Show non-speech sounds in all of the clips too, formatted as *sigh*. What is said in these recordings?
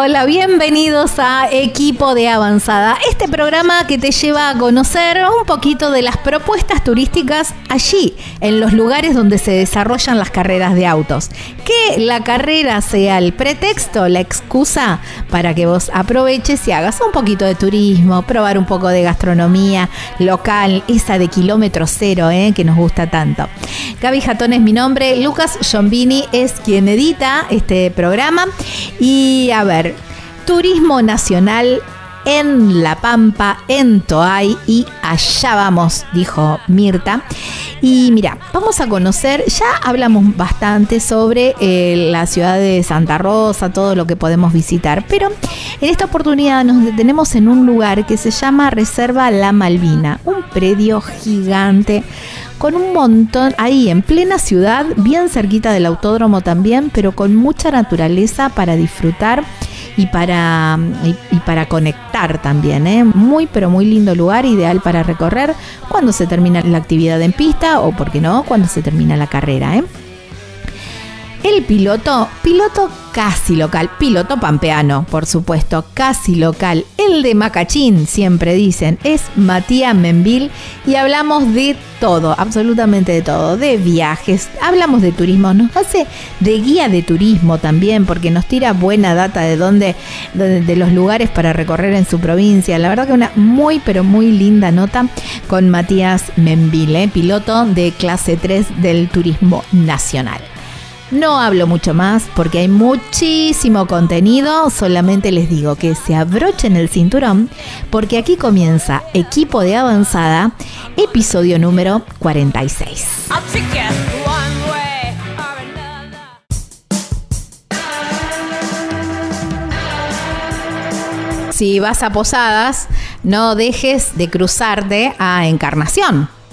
Hola, bienvenidos a Equipo de Avanzada, este programa que te lleva a conocer un poquito de las propuestas turísticas allí, en los lugares donde se desarrollan las carreras de autos. Que la carrera sea el pretexto, la excusa para que vos aproveches y hagas un poquito de turismo, probar un poco de gastronomía local, esa de kilómetro cero, ¿eh? que nos gusta tanto. Gaby Jatón es mi nombre, Lucas Giombini es quien edita este programa y a ver, turismo nacional en La Pampa, en Toay y allá vamos, dijo Mirta. Y mira, vamos a conocer, ya hablamos bastante sobre eh, la ciudad de Santa Rosa, todo lo que podemos visitar, pero en esta oportunidad nos detenemos en un lugar que se llama Reserva La Malvina, un predio gigante con un montón ahí en plena ciudad, bien cerquita del autódromo también, pero con mucha naturaleza para disfrutar y para, y, para conectar también. ¿eh? Muy, pero muy lindo lugar, ideal para recorrer cuando se termina la actividad en pista o, por qué no, cuando se termina la carrera. ¿eh? El piloto, piloto casi local, piloto pampeano, por supuesto, casi local. El de Macachín, siempre dicen, es Matías Menville y hablamos de todo, absolutamente de todo, de viajes, hablamos de turismo, nos hace de guía de turismo también, porque nos tira buena data de dónde, de, los lugares para recorrer en su provincia. La verdad que una muy, pero muy linda nota con Matías Menville, ¿eh? piloto de clase 3 del turismo nacional. No hablo mucho más porque hay muchísimo contenido, solamente les digo que se abrochen el cinturón porque aquí comienza Equipo de Avanzada, episodio número 46. Si vas a Posadas, no dejes de cruzarte a Encarnación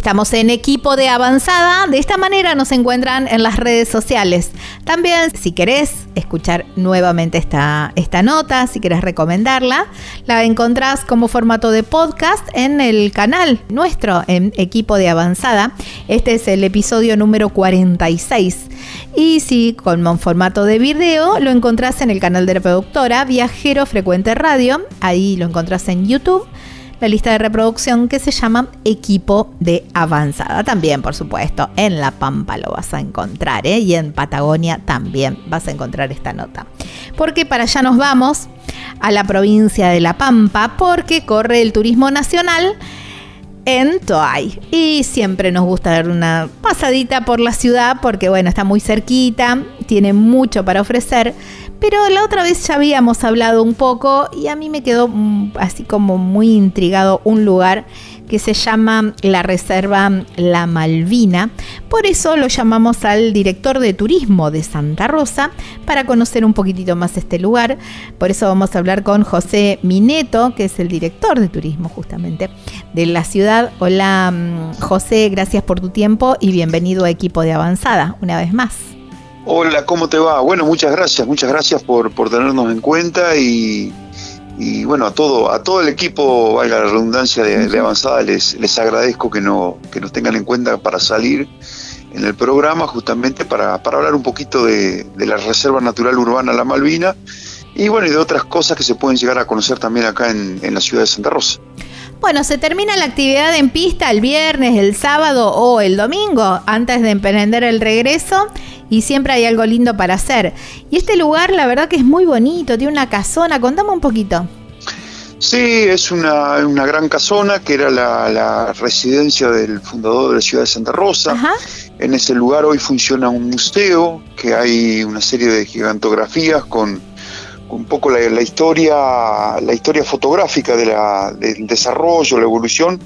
Estamos en equipo de avanzada. De esta manera nos encuentran en las redes sociales. También, si querés escuchar nuevamente esta, esta nota, si querés recomendarla, la encontrás como formato de podcast en el canal nuestro, en equipo de avanzada. Este es el episodio número 46. Y si con formato de video, lo encontrás en el canal de la productora Viajero Frecuente Radio. Ahí lo encontrás en YouTube la lista de reproducción que se llama Equipo de Avanzada. También, por supuesto, en La Pampa lo vas a encontrar ¿eh? y en Patagonia también vas a encontrar esta nota. Porque para allá nos vamos a la provincia de La Pampa porque corre el turismo nacional en Toay. Y siempre nos gusta dar una pasadita por la ciudad porque, bueno, está muy cerquita, tiene mucho para ofrecer. Pero la otra vez ya habíamos hablado un poco y a mí me quedó mm, así como muy intrigado un lugar que se llama la Reserva La Malvina. Por eso lo llamamos al director de turismo de Santa Rosa para conocer un poquitito más este lugar. Por eso vamos a hablar con José Mineto, que es el director de turismo justamente de la ciudad. Hola mm, José, gracias por tu tiempo y bienvenido a Equipo de Avanzada una vez más. Hola, ¿cómo te va? Bueno, muchas gracias, muchas gracias por, por tenernos en cuenta y, y bueno, a todo, a todo el equipo, valga la redundancia de, avanzada, les, les agradezco que, no, que nos tengan en cuenta para salir en el programa, justamente para, hablar un poquito de, la Reserva Natural Urbana La Malvina y bueno, y de otras cosas que se pueden llegar a conocer también acá en, en la ciudad de Santa Rosa. Bueno, se termina la actividad en pista el viernes, el sábado o el domingo antes de emprender el regreso y siempre hay algo lindo para hacer. Y este lugar la verdad que es muy bonito, tiene una casona, contame un poquito. Sí, es una, gran casona que era la, residencia del fundador de la ciudad de Santa Rosa. En ese lugar hoy funciona un museo, que hay una serie de gigantografías con, un poco la, historia, la historia fotográfica de la, del desarrollo, la evolución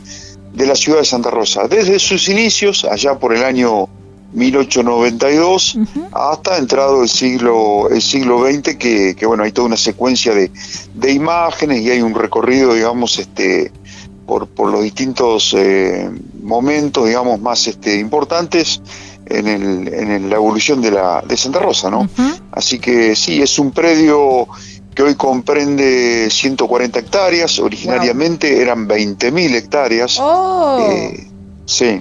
de la ciudad de Santa Rosa. Desde sus inicios, allá por el año 1892 hasta entrado el siglo el siglo XX que, bueno hay toda una secuencia de, imágenes y hay un recorrido digamos este por, por los distintos eh, momentos digamos más este importantes en, el, en la evolución de la de Santa Rosa no así que sí es un predio que hoy comprende 140 hectáreas originariamente eran 20.000 hectáreas. Oh. eh, sí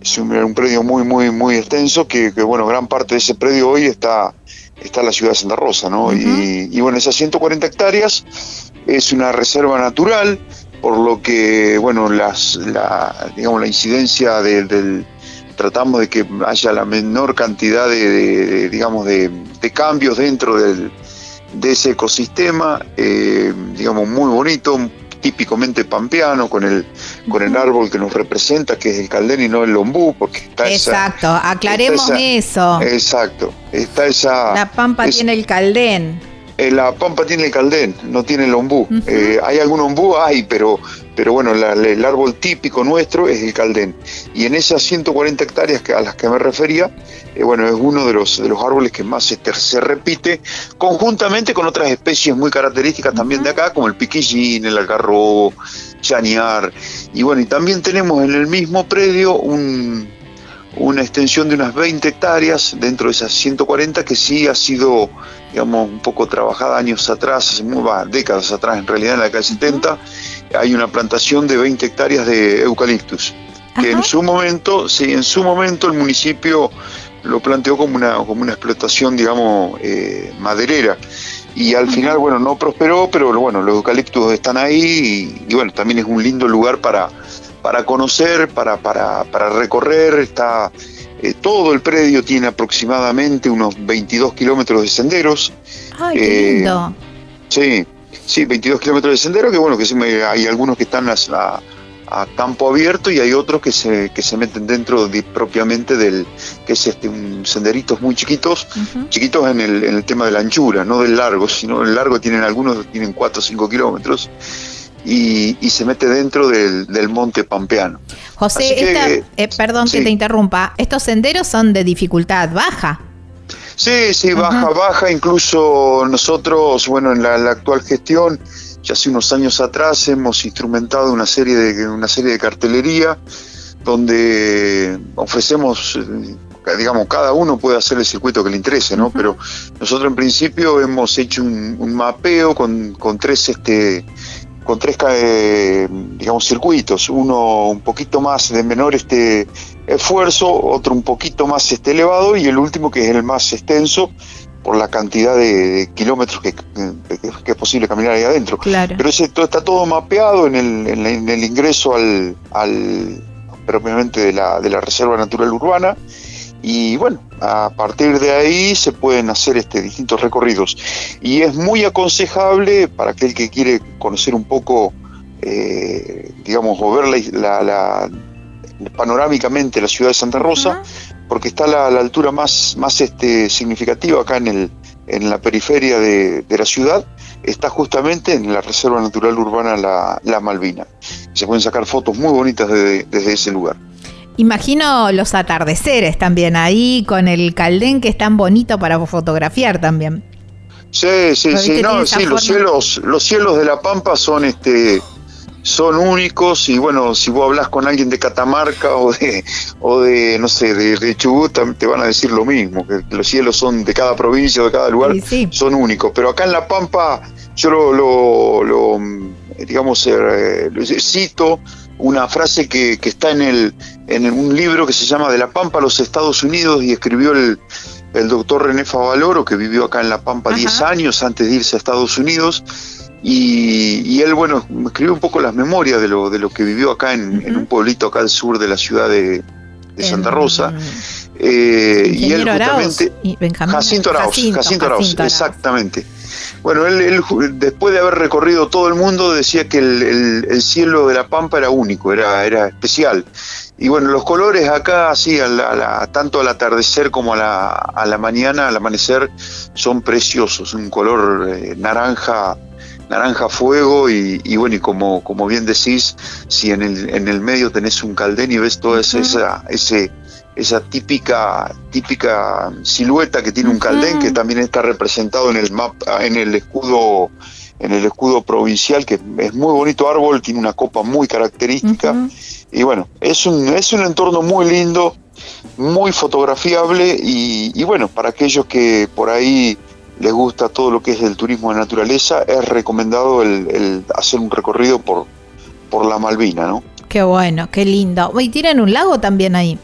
es un, predio muy, muy, muy extenso que, bueno, gran parte de ese predio hoy está, está en la ciudad de Santa Rosa, ¿no? y, bueno, esas 140 hectáreas es una reserva natural, por lo que, bueno, las, la, digamos, la incidencia del, tratamos de que haya la menor cantidad de, digamos, de, cambios dentro del, de ese ecosistema, eh, digamos, muy bonito, típicamente pampeano, con el, con el árbol que nos representa, que es el caldén y no el lombú, porque está Exacto, aclaremos eso. Exacto, está esa... La pampa tiene el caldén. Eh, la pampa tiene el caldén, no tiene el ombú. Eh, hay algún ombú, hay, pero, pero bueno, el árbol típico nuestro es el caldén. Y en esas 140 hectáreas que, a las que me refería, eh, bueno, es uno de los, de los árboles que más se, se repite, conjuntamente con otras especies muy características también de acá, como el piquillín, el algarrobo, chañar. Y bueno, y también tenemos en el mismo predio un, una extensión de unas 20 hectáreas dentro de esas 140 que sí ha sido, digamos, un poco trabajada años atrás, hace muy, décadas atrás en realidad, en la década del 70, hay una plantación de 20 hectáreas de eucaliptus, que en su momento, sí, en su momento el municipio lo planteó como una, como una explotación, digamos, eh, maderera. Y al final, bueno, no prosperó, pero bueno, los eucaliptus están ahí y bueno, también es un lindo lugar para, para conocer, para, para, para recorrer. Está, eh, todo el predio tiene aproximadamente unos 22 kilómetros de senderos. ¡Ay, qué lindo! Eh, sí, sí, 22 kilómetros de senderos, que bueno, que hay algunos que están a, a, campo abierto y hay otros que se, que se meten dentro propiamente del, que es este, un senderitos muy chiquitos, chiquitos en el, en el tema de la anchura, no del largo, sino el largo tienen algunos, tienen 4 o 5 kilómetros y, se mete dentro del, monte pampeano. José, eh, perdón que te interrumpa, estos senderos son de dificultad baja. Sí, sí, baja, baja. Incluso nosotros, bueno, en la, actual gestión, ya hace unos años atrás hemos instrumentado una serie de, una serie de cartelería donde ofrecemos eh, digamos, cada uno puede hacer el circuito que le interese, ¿no? Pero nosotros en principio hemos hecho un, un mapeo con, con, tres este, con tres eh, digamos circuitos, uno un poquito más de menor este esfuerzo, otro un poquito más este elevado y el último que es el más extenso por la cantidad de, kilómetros que, es posible caminar ahí adentro. Pero ese, está todo mapeado en el, en el ingreso al, al propiamente de la, de la Reserva Natural Urbana y bueno, a partir de ahí se pueden hacer este, distintos recorridos. Y es muy aconsejable para aquel que quiere conocer un poco, eh, digamos, o ver la, panorámicamente la ciudad de Santa Rosa, porque está a la, altura más, más este, significativa acá en, el, en la periferia de, la ciudad, está justamente en la Reserva Natural Urbana La, la Malvina. Se pueden sacar fotos muy bonitas desde ese lugar. Imagino los atardeceres también ahí, con el caldén que es tan bonito para fotografiar también. Sí, sí, sí, no, sí, los cielos, los cielos de la Pampa son este son únicos y bueno, si vos hablas con alguien de Catamarca o de, o de no sé, de, Chubut, te van a decir lo mismo, que los cielos son de cada provincia, de cada lugar, son únicos. Pero acá en La Pampa yo lo, lo, digamos, eh, cito una frase que, que está en, el, en un libro que se llama De la Pampa a los Estados Unidos y escribió el, el doctor René Favaloro, que vivió acá en La Pampa 10 años antes de irse a Estados Unidos. Y, él, bueno, escribió un poco las memorias de lo, de lo que vivió acá en, un pueblito acá al sur de la ciudad de, Santa Rosa. Eh, y él justamente... Jacinto Arauz, Jacinto, Arauz, exactamente. Bueno, él, después de haber recorrido todo el mundo decía que el, cielo de la Pampa era único, era, era especial. Y bueno, los colores acá, así, tanto al atardecer como a la, a la mañana, al amanecer, son preciosos. Un color eh, naranja naranja fuego y, bueno, y como, como bien decís, si en el, en el medio tenés un caldén y ves toda esa, ese, esa típica, típica silueta que tiene un caldén, que también está representado en el mapa, en el escudo, en el escudo provincial, que es muy bonito árbol, tiene una copa muy característica. Y bueno, es un, es un entorno muy lindo, muy fotografiable y, y bueno, para aquellos que por ahí les gusta todo lo que es el turismo de naturaleza, es recomendado el, hacer un recorrido por, por la Malvina, ¿no? Qué bueno, qué lindo. ¿Y tienen un lago también ahí?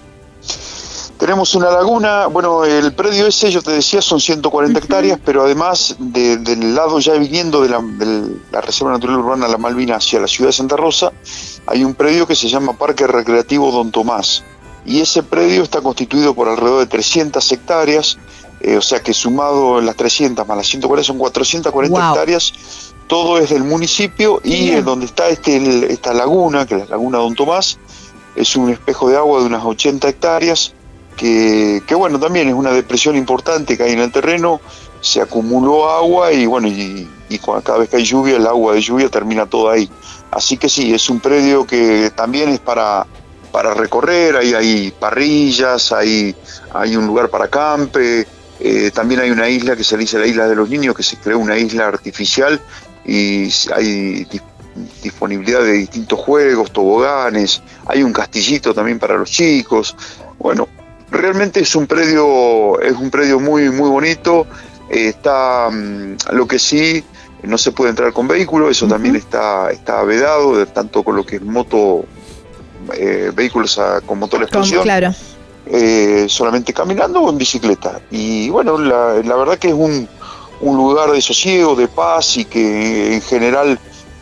Tenemos una laguna, bueno, el predio ese, yo te decía, son 140 hectáreas, pero además del lado ya viniendo de la, Reserva Natural Urbana La Malvina hacia la ciudad de Santa Rosa, hay un predio que se llama Parque Recreativo Don Tomás. Y ese predio está constituido por alrededor de 300 hectáreas, eh, o sea que sumado las 300 más las 140 son 440 hectáreas, todo es del municipio y donde está este, esta laguna, que es la laguna Don Tomás, es un espejo de agua de unas 80 hectáreas, que, bueno, también es una depresión importante que hay en el terreno, se acumuló agua y bueno, y, cada vez que hay lluvia, el agua de lluvia termina todo ahí. Así que sí, es un predio que también es para, para recorrer, ahí hay parrillas, hay, hay un lugar para campe, eh, también hay una isla que se dice la isla de los niños, que se creó una isla artificial y hay disponibilidad de distintos juegos, toboganes, hay un castillito también para los chicos. Bueno, realmente es un predio, es un predio muy, muy bonito. Eh, está mm, lo que sí no se puede entrar con vehículos, eso también está, está vedado, tanto con lo que es moto, eh, vehículos con motor de explosión. Claro eh, solamente caminando o en bicicleta. Y bueno, la, verdad que es un, un, lugar de sosiego, de paz y que en general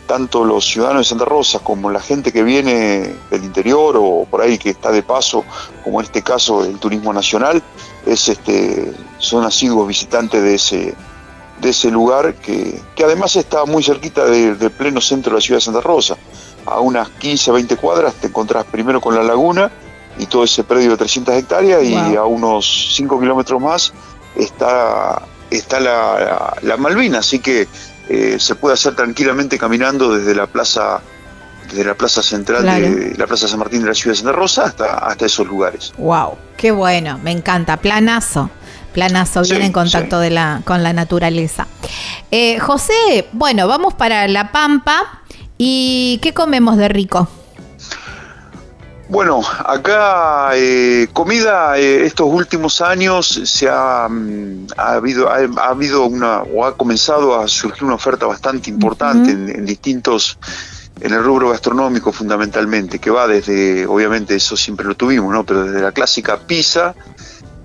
tanto los ciudadanos de Santa Rosa como la gente que viene del interior o por ahí que está de paso, como en este caso el turismo nacional, es este, son asiduos visitantes de ese, de ese lugar que, que además está muy cerquita del pleno centro de la ciudad de Santa Rosa. A unas 15, 20 cuadras te encontrás primero con la laguna y todo ese predio de 300 hectáreas y a unos 5 kilómetros más está, está la, la, Malvina, así que eh, se puede hacer tranquilamente caminando desde la plaza desde la plaza central de la plaza San Martín de la ciudad de Santa Rosa hasta, hasta esos lugares. Wow, qué bueno, me encanta, planazo. Planazo, bien en contacto de la, con la naturaleza. Eh, José, bueno, vamos para La Pampa. ¿Y qué comemos de rico? Bueno, acá eh, comida eh, estos últimos años se ha, mm, habido ha, habido una o ha comenzado a surgir una oferta bastante importante en, distintos en el rubro gastronómico fundamentalmente que va desde obviamente eso siempre lo tuvimos no pero desde la clásica pizza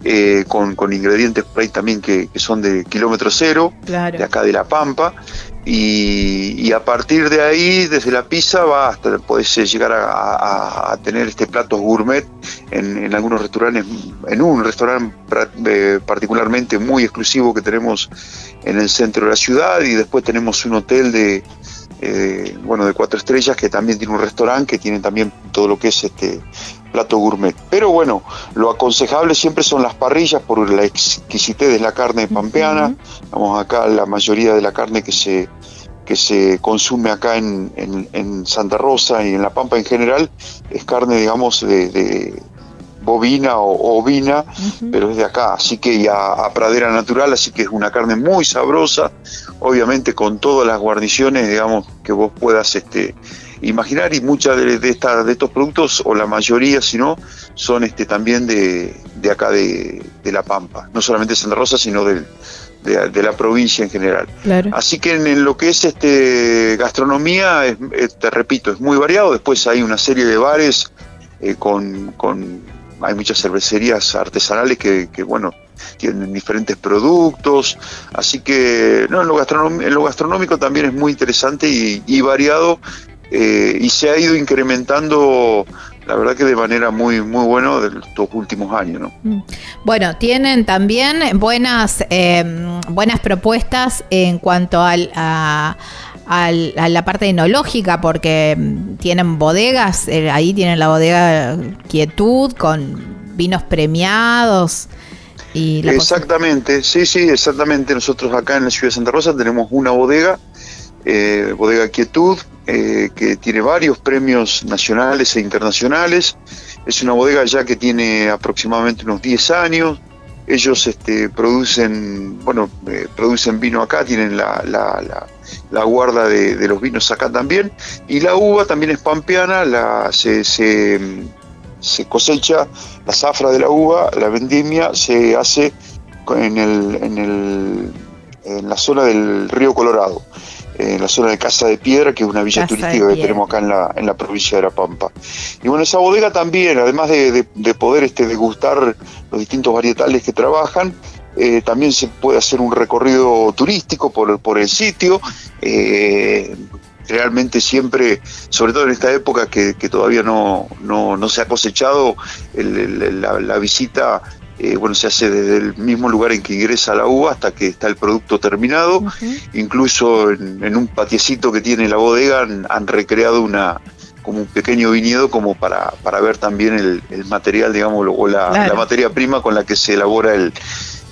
eh, con, ingredientes por ahí también que, son de kilómetro cero, de acá de La Pampa, y, a partir de ahí, desde la pizza, va hasta podés llegar a, tener este platos gourmet en, algunos restaurantes, en un restaurante eh, particularmente muy exclusivo que tenemos en el centro de la ciudad, y después tenemos un hotel de, eh, bueno, de cuatro estrellas que también tiene un restaurante que tiene también todo lo que es este plato gourmet. Pero bueno, lo aconsejable siempre son las parrillas por la exquisitez de la carne pampeana. Vamos acá, la mayoría de la carne que se, que se consume acá en, en, Santa Rosa y en La Pampa en general es carne, digamos, de, bovina o ovina, pero es de acá, así que ya a pradera natural, así que es una carne muy sabrosa, obviamente con todas las guarniciones, digamos, que vos puedas este, imaginar y muchas de, de, de estos productos, o la mayoría si no, son este, también de, de acá de, La Pampa, no solamente de Santa Rosa, sino de, la provincia en general. Así que en, lo que es este gastronomía, te repito, es muy variado, después hay una serie de bares eh, con, con, hay muchas cervecerías artesanales que, bueno, tienen diferentes productos, así que no, en, lo en lo gastronómico también es muy interesante y, variado eh, y se ha ido incrementando la verdad que de manera muy muy buena de estos últimos años. ¿no? Mm. Bueno, tienen también buenas, eh, buenas propuestas en cuanto al, a, a la parte enológica porque mm, tienen bodegas, eh, ahí tienen la bodega Quietud con vinos premiados. Y exactamente, sí, sí, exactamente. Nosotros acá en la ciudad de Santa Rosa tenemos una bodega, eh, bodega Quietud, eh, que tiene varios premios nacionales e internacionales. Es una bodega ya que tiene aproximadamente unos 10 años. Ellos este, producen, bueno, producen vino acá, tienen la la guarda de, los vinos acá también. Y la uva también es pampeana, la, se, se, cosecha la zafra de la uva, la vendimia se hace en, el, en, el, en la zona del río Colorado en la zona de Casa de Piedra, que es una villa turística que tenemos acá en la, en la provincia de La Pampa. Y bueno, esa bodega también, además de, de poder este, degustar los distintos varietales que trabajan, eh, también se puede hacer un recorrido turístico por, por el sitio. Eh, realmente siempre, sobre todo en esta época que, todavía no, no, se ha cosechado, la, visita eh, bueno, se hace desde el mismo lugar en que ingresa la uva hasta que está el producto terminado. Incluso en, un patiecito que tiene la bodega han, recreado una como un pequeño viñedo como para, para ver también el, material, digamos, o la, materia prima con la que se elabora el,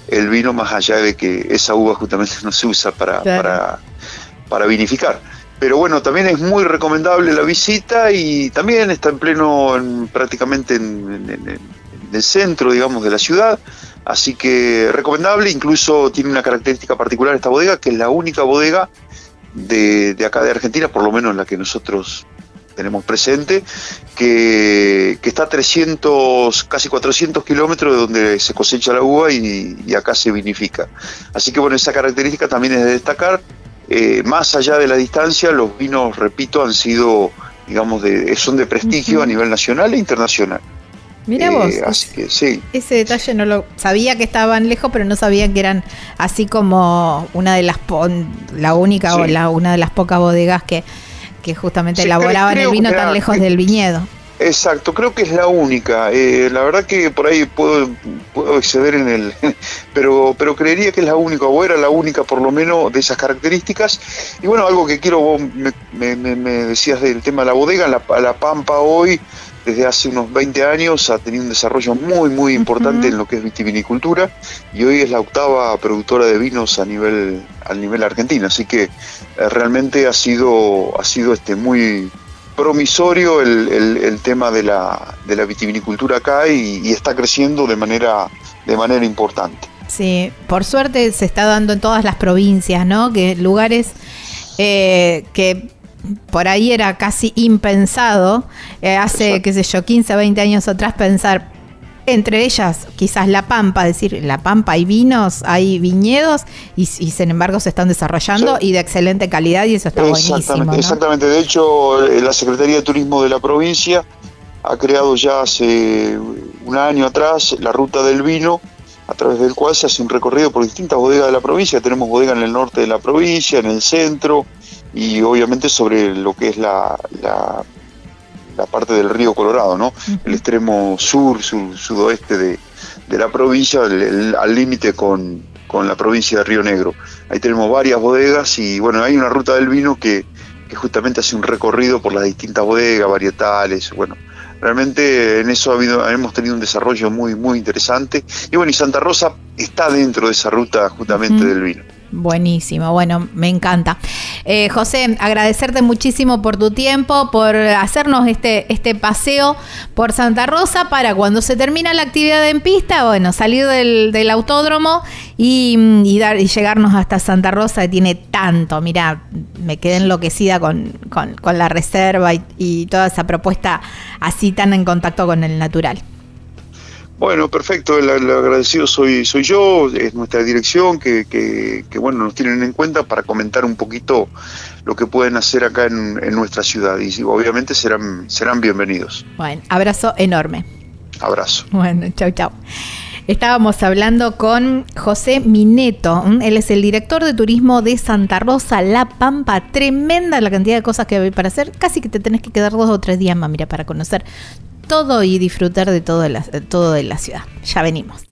el vino más allá de que esa uva justamente *laughs* no se usa para, para, vinificar. Pero bueno, también es muy recomendable la visita y también está en pleno, prácticamente en, el centro, digamos, de la ciudad. Así que recomendable, incluso tiene una característica particular esta bodega, que es la única bodega de, de acá de Argentina, por lo menos la que nosotros tenemos presente, que, está a 300, casi 400 kilómetros de donde se cosecha la uva y, acá se vinifica. Así que bueno, esa característica también es de destacar. Eh, más allá de la distancia, los vinos, repito, han sido, digamos, de, son de prestigio a nivel nacional e internacional. Mira vos. Eh, así que sí. Ese detalle no lo sabía que estaban lejos, pero no sabía que eran así como una de las la única o la una de las pocas bodegas que que justamente elaboraban el vino tan lejos del viñedo. Exacto, creo que es la única. Eh, la verdad que por ahí puedo, puedo exceder en el, *laughs* pero, pero creería que es la única, o era la única por lo menos de esas características. Y bueno, algo que quiero, vos me, decías del tema de la bodega, la, la Pampa hoy desde hace unos 20 años ha tenido un desarrollo muy, muy importante en lo que es vitivinicultura y hoy es la octava productora de vinos a nivel, a nivel argentino. Así que eh, realmente ha sido, ha sido este, muy promisorio el, tema de la, de la vitivinicultura acá y, está creciendo de manera, de manera importante. Sí, por suerte se está dando en todas las provincias, ¿no? Que lugares eh, que por ahí era casi impensado, eh, hace, qué sé yo, 15, 20 años atrás, pensar, entre ellas quizás La Pampa, decir, La Pampa hay vinos, hay viñedos y, sin embargo se están desarrollando y de excelente calidad y eso está buenísimo. Exactamente, de hecho eh, la Secretaría de Turismo de la provincia ha creado ya hace un año atrás la ruta del vino a través del cual se hace un recorrido por distintas bodegas de la provincia. Tenemos bodegas en el norte de la provincia, en el centro, y obviamente sobre lo que es la, la, parte del río Colorado, ¿no? El extremo sur, sudoeste de, la provincia, al límite con, con, la provincia de Río Negro. Ahí tenemos varias bodegas y bueno, hay una ruta del vino que, que justamente hace un recorrido por las distintas bodegas, varietales, bueno, realmente en eso ha habido, hemos tenido un desarrollo muy, muy interesante. Y bueno, y Santa Rosa está dentro de esa ruta justamente del vino. Buenísimo, bueno, me encanta. Eh, José, agradecerte muchísimo por tu tiempo, por hacernos este, este paseo por Santa Rosa para cuando se termina la actividad en pista, bueno, salir del, autódromo y, dar, y llegarnos hasta Santa Rosa, que tiene tanto. Mira, me quedé enloquecida con, la reserva y, y toda esa propuesta así tan en contacto con el natural. Bueno, perfecto, el, agradecido soy, soy yo, es nuestra dirección que, que, bueno, nos tienen en cuenta para comentar un poquito lo que pueden hacer acá en, en nuestra ciudad y obviamente serán, serán bienvenidos. Bueno, abrazo enorme. Abrazo. Bueno, chau, chau. Estábamos hablando con José Mineto. Él es el director de turismo de Santa Rosa, La Pampa. Tremenda la cantidad de cosas que hay para hacer. Casi que te tenés que quedar dos o tres días más, mira, para conocer todo y disfrutar de todo la, todo de la ciudad. Ya venimos.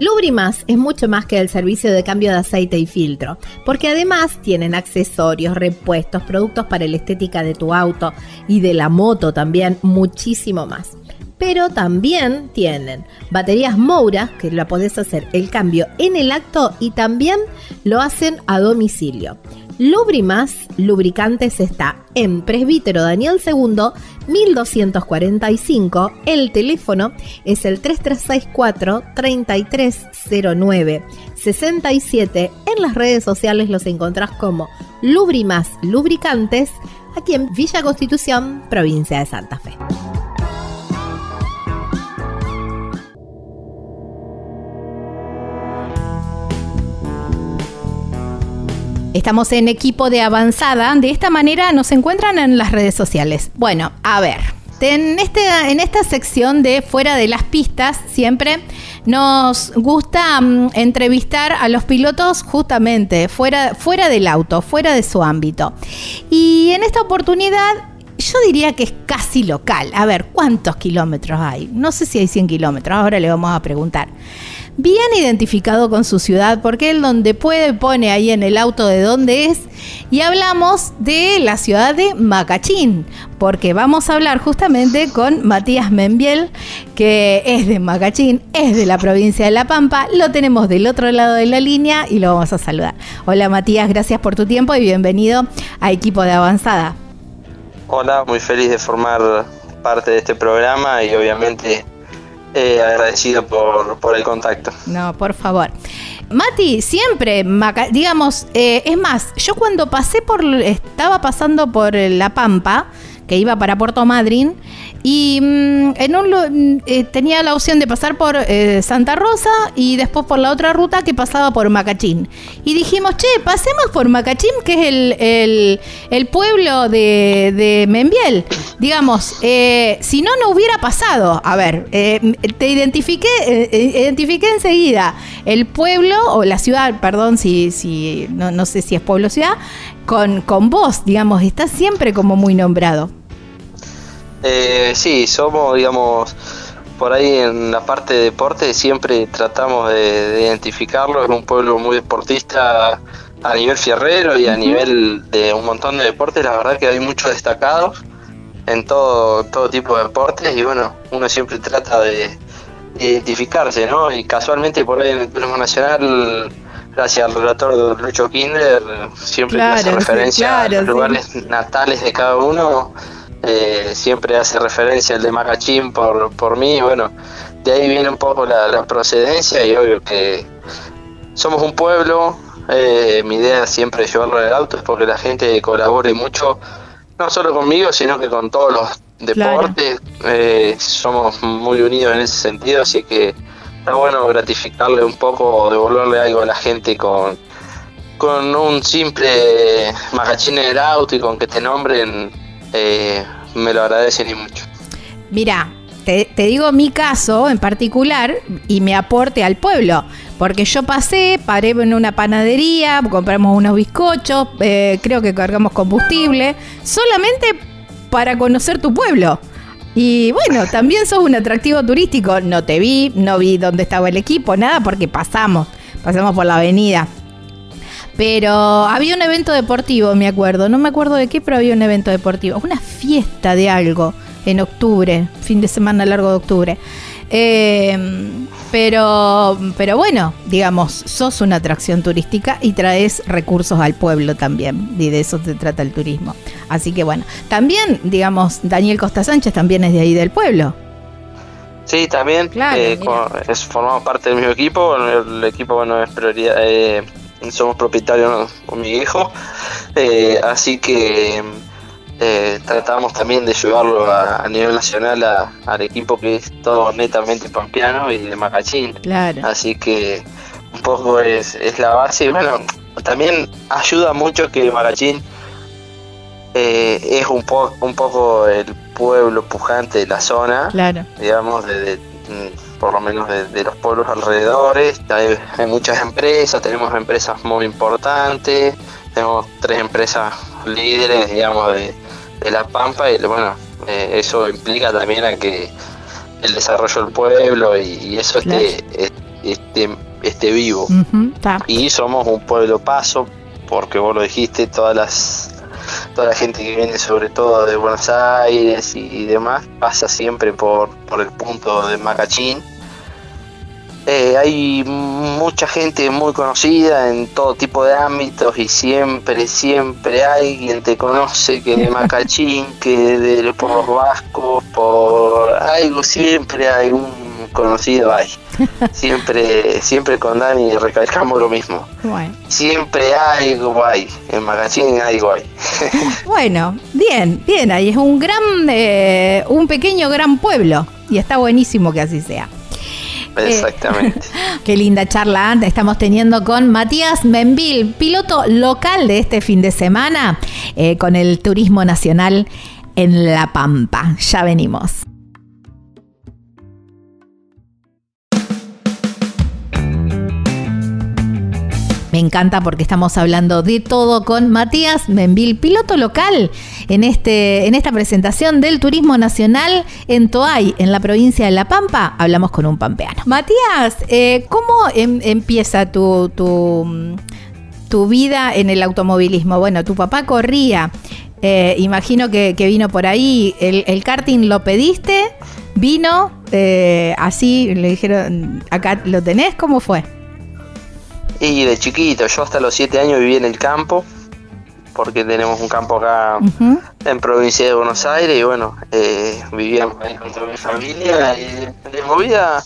Lubrimas es mucho más que el servicio de cambio de aceite y filtro, porque además tienen accesorios, repuestos, productos para la estética de tu auto y de la moto también, muchísimo más. Pero también tienen baterías Moura, que la podés hacer el cambio en el acto y también lo hacen a domicilio. Lubrimas Lubricantes está en Presbítero Daniel II, 1245. El teléfono es el 3364 3309 67. En las redes sociales los encontrás como Lubrimas Lubricantes, aquí en Villa Constitución, provincia de Santa Fe. Estamos en equipo de avanzada. De esta manera nos encuentran en las redes sociales. Bueno, a ver. En, este, en esta sección de Fuera de las Pistas siempre nos gusta mm, entrevistar a los pilotos justamente fuera, fuera del auto, fuera de su ámbito. Y en esta oportunidad yo diría que es casi local. A ver, ¿cuántos kilómetros hay? No sé si hay 100 kilómetros, ahora le vamos a preguntar bien identificado con su ciudad, porque él donde puede pone ahí en el auto de dónde es. Y hablamos de la ciudad de Macachín, porque vamos a hablar justamente con Matías Membiel, que es de Macachín, es de la provincia de La Pampa. Lo tenemos del otro lado de la línea y lo vamos a saludar. Hola Matías, gracias por tu tiempo y bienvenido a Equipo de Avanzada. Hola, muy feliz de formar parte de este programa y obviamente eh, agradecido por, el contacto. No, por favor. Mati, siempre, digamos, eh, es más, yo cuando pasé por, estaba pasando por La Pampa, que iba para Puerto Madryn, y mm, en un, eh, tenía la opción de pasar por eh, Santa Rosa y después por la otra ruta que pasaba por Macachín. Y dijimos, che, pasemos por Macachín, que es el, pueblo de, de, Membiel. Digamos, eh, si no, no hubiera pasado. A ver, te identifiqué, identifiqué enseguida el pueblo, o la ciudad, perdón, si, si no, no sé si es pueblo o ciudad, con, con vos, digamos, está siempre como muy nombrado. Eh, sí, somos, digamos, por ahí en la parte de deporte siempre tratamos de, identificarlo. Es un pueblo muy deportista a nivel fierrero y a nivel de un montón de deportes. La verdad que hay muchos destacados en todo, todo tipo de deportes y bueno, uno siempre trata de, identificarse, ¿no? Y casualmente por ahí en el turismo nacional gracias al relator Lucho Kinder, siempre hace referencia a los lugares natales de cada uno, eh, siempre hace referencia al de Macachín por, por mí, bueno, de ahí viene un poco la, procedencia y obvio que somos un pueblo, eh, mi idea siempre es llevarlo en el auto, es porque la gente colabore mucho, no solo conmigo, sino que con todos los deportes, eh, somos muy unidos en ese sentido, así que está bueno gratificarle un poco devolverle algo a la gente con, con un simple magachín en el auto y con que te nombren eh, me lo agradecen y mucho. Mira, te, digo mi caso en particular y me aporte al pueblo. Porque yo pasé, paré en una panadería, compramos unos bizcochos, eh, creo que cargamos combustible, solamente para conocer tu pueblo. Y bueno, también sos un atractivo turístico. No te vi, no vi dónde estaba el equipo, nada, porque pasamos, pasamos por la avenida. Pero había un evento deportivo, me acuerdo. No me acuerdo de qué, pero había un evento deportivo. Una fiesta de algo en octubre, fin de semana largo de octubre. Em, pero, pero bueno, digamos, sos una atracción turística y traes recursos al pueblo también. Y de eso se trata el turismo. Así que bueno, también, digamos, Daniel Costa Sánchez también es de ahí del pueblo. Sí, también. Claro, eh, es, formamos parte del mismo equipo. El equipo, bueno, es prioridad. Eh, somos propietarios con mi hijo, eh, así que eh, tratamos también de llevarlo a, nivel nacional al equipo que es todo netamente pampeano y de Macachín. Así que un poco es, es la base. Bueno, también ayuda mucho que Magachín eh, es un, po un poco el pueblo pujante de la zona, claro. digamos, de, mm, por lo menos de, los pueblos alrededores. Hay, hay, muchas empresas, tenemos empresas muy importantes, tenemos tres empresas líderes, digamos, de, La Pampa y bueno, eh, eso implica también a que el desarrollo del pueblo y, eso esté, esté, esté, vivo. y somos un pueblo paso, porque vos lo dijiste, todas las toda la gente que viene sobre todo de Buenos Aires y, demás pasa siempre por, por el punto de Macachín. Eh, hay mucha gente muy conocida en todo tipo de ámbitos y siempre, siempre alguien te conoce que de Macachín, *laughs* que de, por los vascos, por algo, siempre hay un conocido hay. Siempre, *laughs* siempre con Dani recalcamos lo mismo. Siempre hay algo hay. En Magazine algo hay. *laughs* bueno, bien, bien. Ahí es un gran, eh, un pequeño gran pueblo. Y está buenísimo que así sea. Exactamente. *laughs* qué linda charla estamos teniendo con Matías Menville, piloto local de este fin de semana eh, con el Turismo Nacional en La Pampa. Ya venimos. Me encanta porque estamos hablando de todo con Matías Menvil, piloto local, en, este, en esta presentación del Turismo Nacional en Toay, en la provincia de La Pampa. Hablamos con un pampeano. Matías, eh, ¿cómo em, empieza tu, tu, vida en el automovilismo? Bueno, tu papá corría. Eh, imagino que, vino por ahí. El, karting lo pediste, vino, eh, así le dijeron, acá lo tenés, ¿cómo fue? Y de chiquito, yo hasta los 7 años viví en el campo, porque tenemos un campo acá en provincia de Buenos Aires y bueno, eh, vivía ahí con toda mi familia y de movida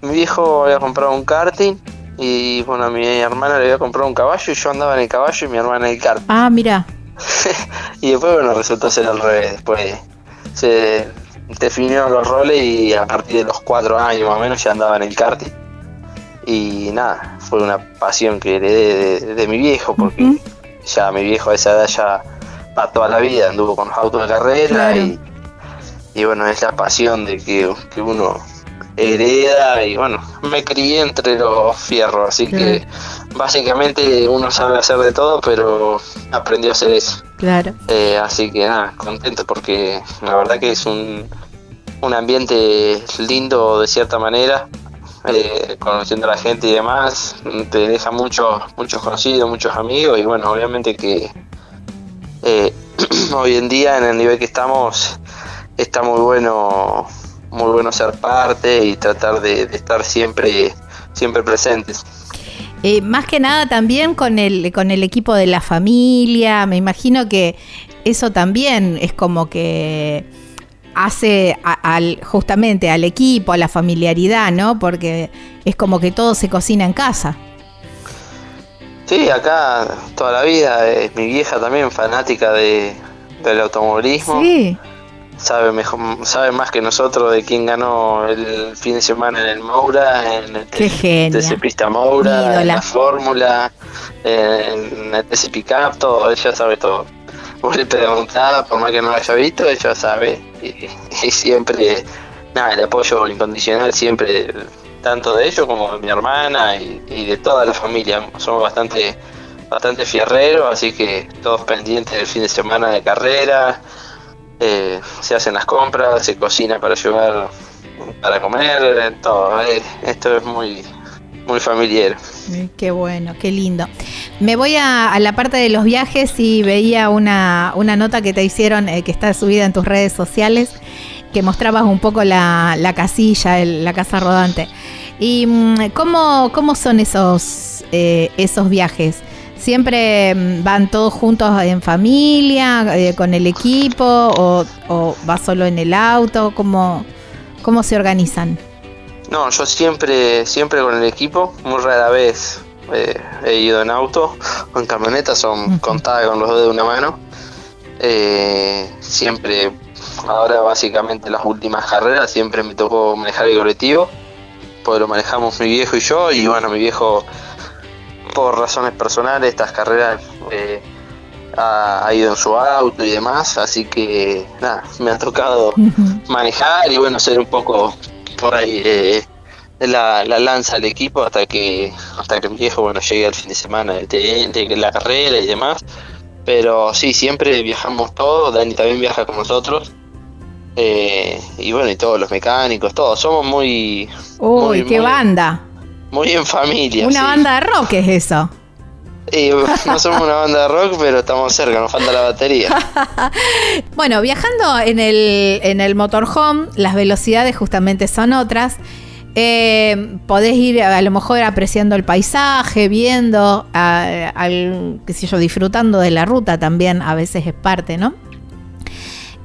mi viejo había comprado un karting y bueno, a mi hermana le había comprado un caballo y yo andaba en el caballo y mi hermana en el karting. Ah, mira. *laughs* y después bueno, resultó ser al revés, después se definieron los roles y a partir de los 4 años más o menos ya andaba en el karting y nada, fue una pasión que heredé de, mi viejo, porque ya mi viejo a esa edad ya para toda la vida anduvo con los autos de carrera y, bueno, es la pasión de que, uno hereda y bueno, me crié entre los fierros, así que básicamente uno sabe hacer de todo, pero aprendió a hacer eso. Claro. Eh, así que nada, contento porque la verdad que es un, un ambiente lindo de cierta manera eh, conociendo a la gente y demás, te deja muchos, muchos conocidos, muchos amigos y bueno, obviamente que eh, *clears throat* hoy en día en el nivel que estamos está muy bueno, muy bueno ser parte y tratar de, estar siempre, siempre presentes. Eh, más que nada también con el, con el equipo de la familia, me imagino que eso también es como que hace al, justamente al equipo, a la familiaridad, ¿no? Porque es como que todo se cocina en casa. Sí, acá toda la vida, es mi vieja también fanática de, del automovilismo. Sí. Sabe, mejor, sabe más que nosotros de quién ganó el fin de semana en el Moura, en el TC Pista Moura, en la Fórmula, en el TC Pickup, todo, ella sabe todo vos le preguntás, por más que no lo haya visto, ella sabe. Y, siempre, nada, el apoyo incondicional siempre, tanto de ellos como de mi hermana y, de toda la familia. Somos bastante, bastante fierreros, así que todos pendientes del fin de semana de carrera. Eh, se hacen las compras, se cocina para llevar para comer, todo. Eh, esto es muy, muy familiar. Qué bueno, qué lindo. Me voy a, la parte de los viajes y veía una, nota que te hicieron, eh, que está subida en tus redes sociales, que mostrabas un poco la, casilla, la casa rodante. ¿Y mm, cómo, cómo son esos, eh, esos viajes? ¿Siempre mm, van todos juntos en familia, eh, con el equipo, o, o vas solo en el auto? ¿Cómo, cómo se organizan? No, yo siempre, siempre con el equipo, muy rara vez eh, he ido en auto o en camioneta, son contadas con los dedos de una mano. Eh, siempre, ahora básicamente las últimas carreras, siempre me tocó manejar el colectivo, pues lo manejamos mi viejo y yo, y bueno, mi viejo por razones personales estas carreras eh, ha, ido en su auto y demás, así que nada, me ha tocado manejar y bueno, ser un poco por ahí eh, la, lanza del equipo hasta que hasta que mi viejo bueno llegue al fin de semana de, de la carrera y demás. Pero sí, siempre viajamos todos, Dani también viaja con nosotros. Eh, y bueno, y todos los mecánicos, todos, somos muy... Uy, qué banda. Muy en familia. Una banda de rock es eso. *laughs* no somos una banda de rock, pero estamos cerca, nos falta la batería. *laughs* bueno, viajando en el, en el motorhome, las velocidades justamente son otras. Eh, podés ir a lo mejor apreciando el paisaje, viendo, qué sé yo, disfrutando de la ruta también, a veces es parte, ¿no?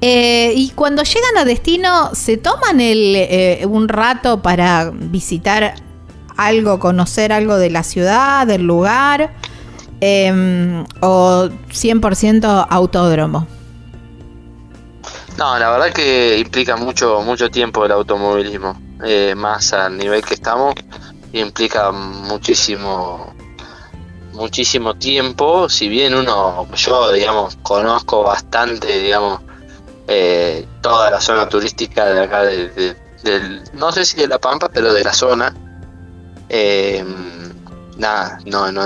Eh, y cuando llegan a destino, ¿se toman el, eh, un rato para visitar algo, conocer algo de la ciudad, del lugar? Em, ¿O 100% autódromo? No, la verdad que implica mucho, mucho tiempo el automovilismo. Eh, más al nivel que estamos, implica muchísimo muchísimo tiempo, si bien uno, yo digamos, conozco bastante, digamos, eh, toda la zona turística de acá, de, no sé si de La Pampa, pero de la zona. Eh, nada, no, no,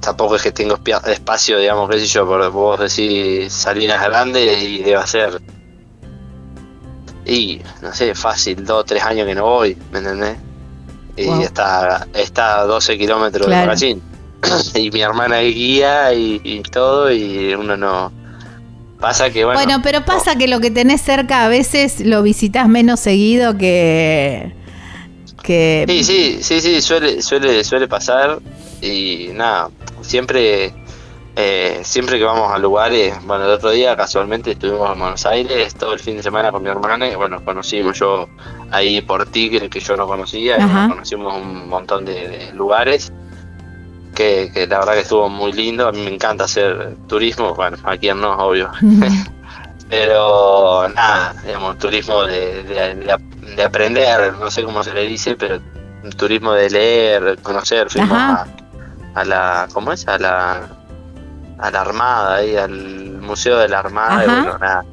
tampoco es que tengo espacio, digamos, qué sé yo, por vos decir Salinas Grande y debe ser y no sé, fácil, dos o tres años que no voy, ¿me entendés? Y está, está a 12 kilómetros de Brasil. *clears throat* y mi hermana guía y, todo, y uno no. Pasa que bueno. Bueno, pero pasa que lo que tenés cerca a veces lo visitas menos seguido que. Que... Sí, sí, sí, sí, suele, suele, suele pasar. Y nada, siempre eh, siempre que vamos a lugares, bueno, el otro día casualmente estuvimos en Buenos Aires todo el fin de semana con mi hermana y bueno, conocimos yo ahí por Tigre que yo no conocía, y conocimos un montón de, lugares que, la verdad que estuvo muy lindo, a mí me encanta hacer turismo, bueno, aquí no, obvio, *laughs* pero nada, digamos, turismo de, de, aprender, no sé cómo se le dice, pero turismo de leer, conocer, fuimos a, a la, ¿cómo es? A la a la Armada, ahí al Museo de la Armada, y bueno, nada,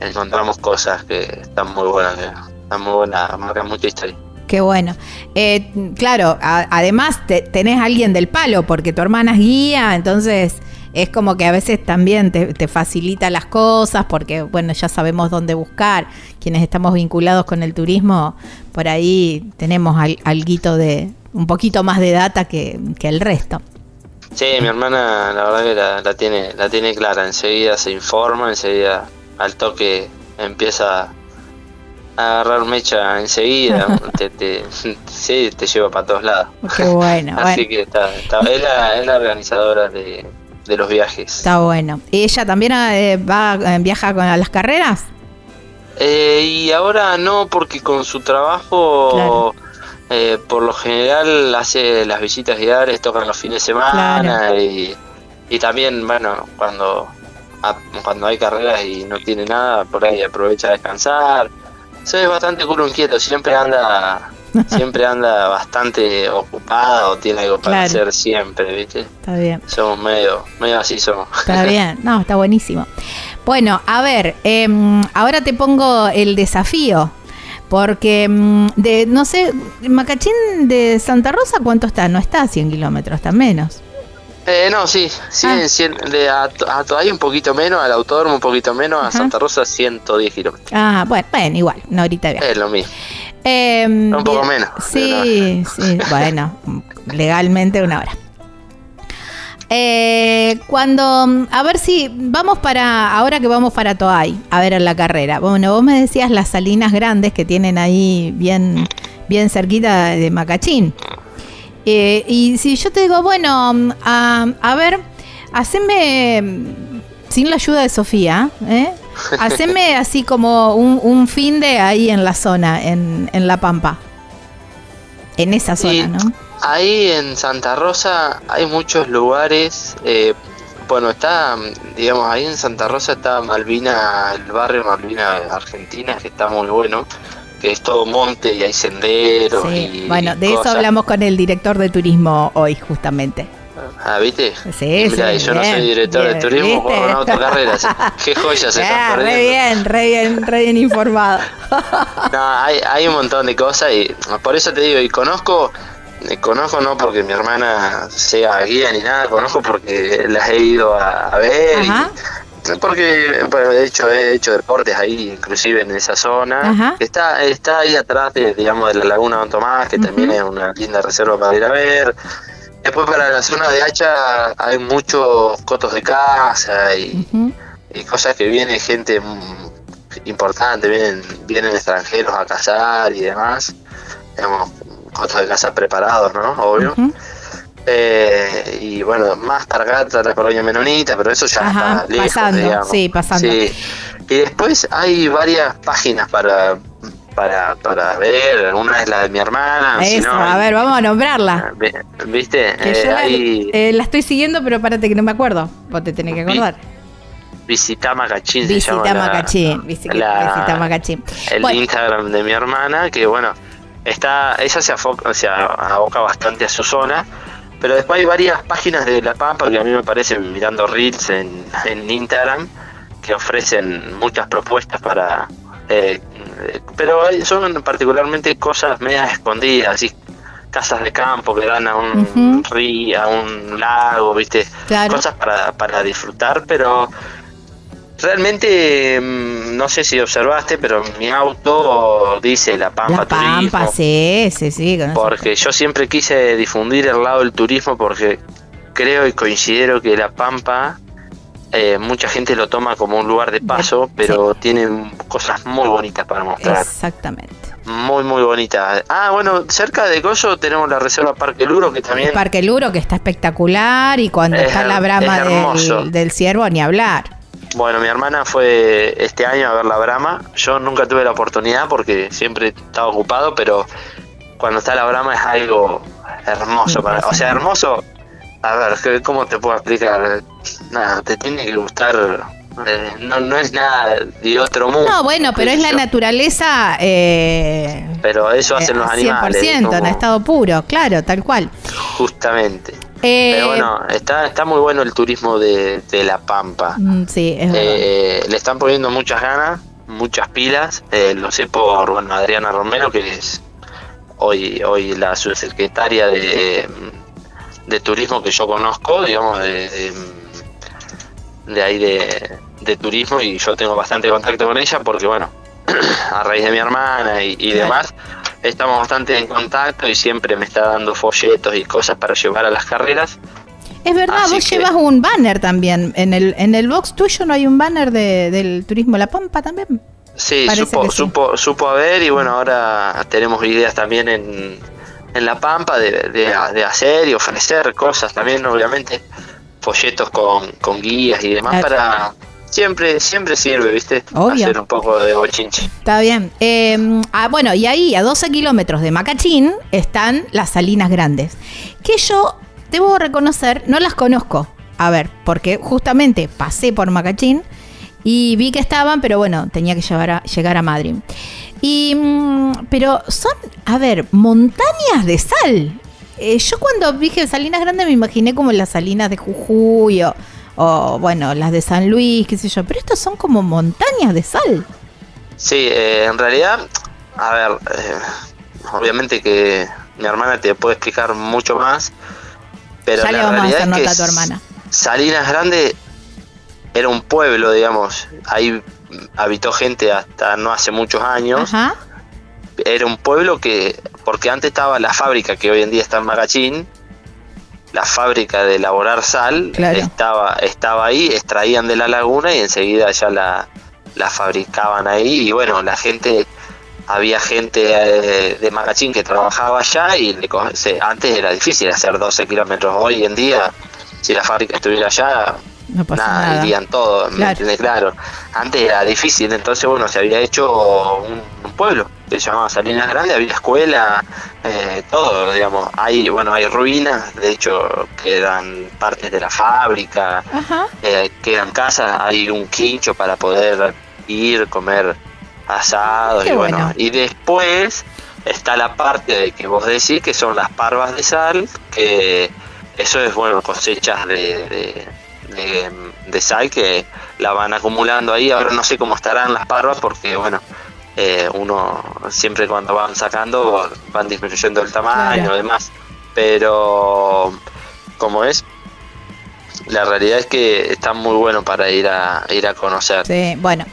encontramos cosas que están muy buenas, que están muy buenas, marcan mucha historia. Qué bueno. Eh, claro, además tenés a alguien del palo, porque tu hermana es guía, entonces es como que a veces también te, facilita las cosas, porque bueno, ya sabemos dónde buscar. Quienes estamos vinculados con el turismo, por ahí tenemos al, alguito de, un poquito más de data que, que el resto. Sí, mi hermana la verdad que la, tiene la tiene clara, enseguida se informa, enseguida al toque empieza a agarrar mecha enseguida, *laughs* te, te, sí, te lleva para todos lados. Qué bueno. *laughs* Así que está, está es, la, organizadora de, los viajes. Está bueno. ¿Y ella también eh, va eh, viaja con las carreras? Eh, y ahora no, porque con su trabajo... Eh, por lo general hace las visitas guiadas, tocan los fines de semana y, también, bueno, cuando, cuando hay carreras y no tiene nada, por ahí aprovecha a descansar. Se es bastante culo inquieto, siempre anda *laughs* siempre anda bastante ocupada o tiene algo para hacer siempre, ¿viste? Está bien. Somos medio, medio así somos. Está *laughs* bien, no, está buenísimo. Bueno, a ver, em, ahora te pongo el desafío. Porque, mm, de no sé, Macachín de Santa Rosa, ¿cuánto está? No está a 100 kilómetros, está menos. Eh, no, sí, sí ah. de, a, todavía un poquito menos, al autódromo un poquito menos, a Santa Rosa 110 kilómetros. Ah, bueno, bueno, igual, no ahorita bien. Es lo mismo. Em, un poco menos. Sí, sí, bueno, legalmente una hora. Eh, cuando, a ver si vamos para, ahora que vamos para Toay, a ver en la carrera. Bueno, vos me decías las salinas grandes que tienen ahí bien, bien cerquita de Macachín. Eh, y si yo te digo, bueno, mm, a, ver, haceme, sin la ayuda de Sofía, ¿eh? *laughs* haceme así como un, fin de ahí en la zona, en, en La Pampa. En esa zona, ¿no? Ahí en Santa Rosa hay muchos lugares. Eh, bueno, está, digamos, ahí en Santa Rosa está Malvina, el barrio Malvina Argentina, que está muy bueno, que es todo monte y hay senderos. Sí. bueno, de eso hablamos con el director de turismo hoy, justamente. Ah, ¿viste? Sí, Mirá, sí, y yo no soy director bien, de turismo, ¿viste? corro en autocarreras. Qué joya se *laughs* Ah, están re perdiendo. bien, re bien, re bien informado. *laughs* No, hay, hay un montón de cosas y por eso te digo, y conozco, eh, conozco no porque mi hermana sea guía ni nada, conozco porque las he ido a, a ver. y- porque bueno, de hecho he hecho deportes ahí, inclusive en esa zona. Ajá. Está está ahí atrás, de, digamos, de la Laguna Don Tomás, que también es una linda reserva para ir a ver. Después para la zona de Hacha hay muchos cotos de casa y, cosas que viene gente importante, vienen, vienen extranjeros a cazar y demás. Digamos, cotos de casa preparados, ¿no? Obvio. Eh, y bueno, más Targata, la colonia menonita, pero eso ya Ajá, está lejos, pasando, digamos. sí, pasando. Sí. Y después hay varias páginas para, para, para ver. Una es la de mi hermana. si Eso, no, a ver, vamos a nombrarla. vi- ¿Viste? Eh, yo la, hay eh, la estoy siguiendo, pero párate que no me acuerdo. Vos te tenés que acordar. Visita Macachín. Visita Macachín. Visita, Macachín. el Bueno. Instagram de mi hermana, que bueno, está, ella se, afoca, se aboca bastante a su zona, pero después hay varias páginas de La Pampa que a mí me parecen, mirando Reels en, en Instagram, que ofrecen muchas propuestas para... eh, pero son particularmente cosas medias escondidas, así casas de campo que dan a un Ujú. río, a un lago, viste, Claro. cosas para, para disfrutar, pero realmente mm, no sé si observaste, pero mi auto dice La Pampa La Pampa, Turismo, sí, sí, sí. porque yo siempre quise difundir el lado del turismo porque creo y considero que La Pampa eh, mucha gente lo toma como un lugar de paso, pero tiene cosas muy bonitas para mostrar. Exactamente. Muy, muy bonitas. Ah, bueno, cerca de Gozo tenemos la Reserva Parque Luro, que también El Parque Luro, que está espectacular, y cuando Es está la brama del, del ciervo, ni hablar. Bueno, mi hermana fue este año a ver la Brahma. Yo nunca tuve la oportunidad porque siempre estaba ocupado, pero cuando está la Brahma es algo hermoso. Para, o sea, hermoso. A ver, ¿qué- ¿cómo te puedo explicar? Nada, te tiene que gustar. eh, no, no es nada de otro mundo. No, bueno, pero es la naturaleza. Eh, Pero eso hacen los eh, animales. 100%, como- en estado puro, claro, tal cual. Justamente. Eh, Pero bueno, está, está muy bueno el turismo de, de La Pampa. mm, sí, es. Eh, le están poniendo muchas ganas, muchas pilas. eh, lo sé por bueno, Adriana Romero, que es hoy, hoy la subsecretaria de, de turismo que yo conozco, digamos, de, de, de ahí de, de turismo, y yo tengo bastante contacto con ella porque, bueno, *clears throat* a raíz de mi hermana y, demás, estamos bastante en contacto y siempre me está dando folletos y cosas para llevar a las carreras. Es verdad, así vos que- llevas un banner también. En el, en el box tuyo no hay un banner de, del turismo La Pampa también. Sí, Parece supo, sí. supo, supo haber y bueno, ahora tenemos ideas también en, en La Pampa de, de, de hacer y ofrecer cosas también, obviamente, folletos con, con guías y demás para... Siempre, siempre sirve, ¿viste? Obvio. Hacer un poco de bochinche. Está bien. Eh, ah, bueno, y ahí a 12 kilómetros de Macachín están las Salinas Grandes. Que yo, debo reconocer, no las conozco. A ver, porque justamente pasé por Macachín y vi que estaban, pero bueno, tenía que llevar a- llegar a Madrid. Y, mm, pero son, a ver, montañas de sal. Eh, yo cuando dije Salinas Grandes me imaginé como las Salinas de Jujuy o, o, bueno, las de San Luis, qué sé yo. Pero estos son como montañas de sal. Sí, eh, en realidad, a ver, eh, obviamente que mi hermana te puede explicar mucho más, pero ya le la vamos a realidad hacer es que nota a tu hermana. Salinas Grande era un pueblo, digamos, ahí habitó gente hasta no hace muchos años. Ajá. Era un pueblo que, porque antes estaba la fábrica que hoy en día está en Magachín, la fábrica de elaborar sal, Claro. estaba, estaba ahí, extraían de la laguna y enseguida ya la, la fabricaban ahí. Y bueno, la gente, había gente eh, de Magachín que trabajaba allá y le se- antes era difícil hacer 12 kilómetros. Hoy en día, si la fábrica estuviera allá, No pasa nada, nada. irían todos, ¿me Claro. entiendes? Claro. Antes era difícil, entonces bueno, se había hecho un, un pueblo se llamaba Salinas Grande, había escuela, eh, todo, digamos. Hay, bueno, hay ruinas, de hecho quedan partes de la fábrica, eh, quedan casas, hay un quincho para poder ir, comer asados Qué y bueno. bueno. Y después está la parte de que vos decís que son las parvas de sal, que eso es bueno, cosechas de, de, sal que la van acumulando ahí. Ahora no sé cómo estarán las parvas porque, bueno, eh, uno siempre cuando van sacando van disminuyendo el tamaño y demás. Pero, como es, la realidad es que está muy bueno para ir a ir a conocer. Sí, bueno,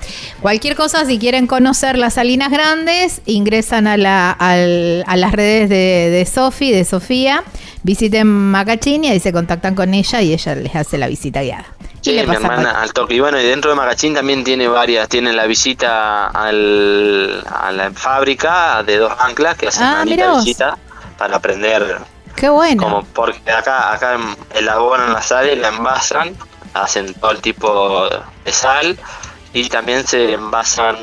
cualquier cosa, si quieren conocer las Salinas Grandes, ingresan a, la, a las redes de, de Sofi, de Sofía, visiten Macachín y ahí se contactan con ella y ella les hace la visita guiada. Sí, mi hermana al toque. Y bueno, y dentro de Macachín también tiene varias. Tiene la visita al, a la fábrica de dos anclas que hacen ah, una visita para aprender Qué bueno. Como porque acá, acá elaboran la sal y la envasan, hacen todo el tipo de sal y también se envasan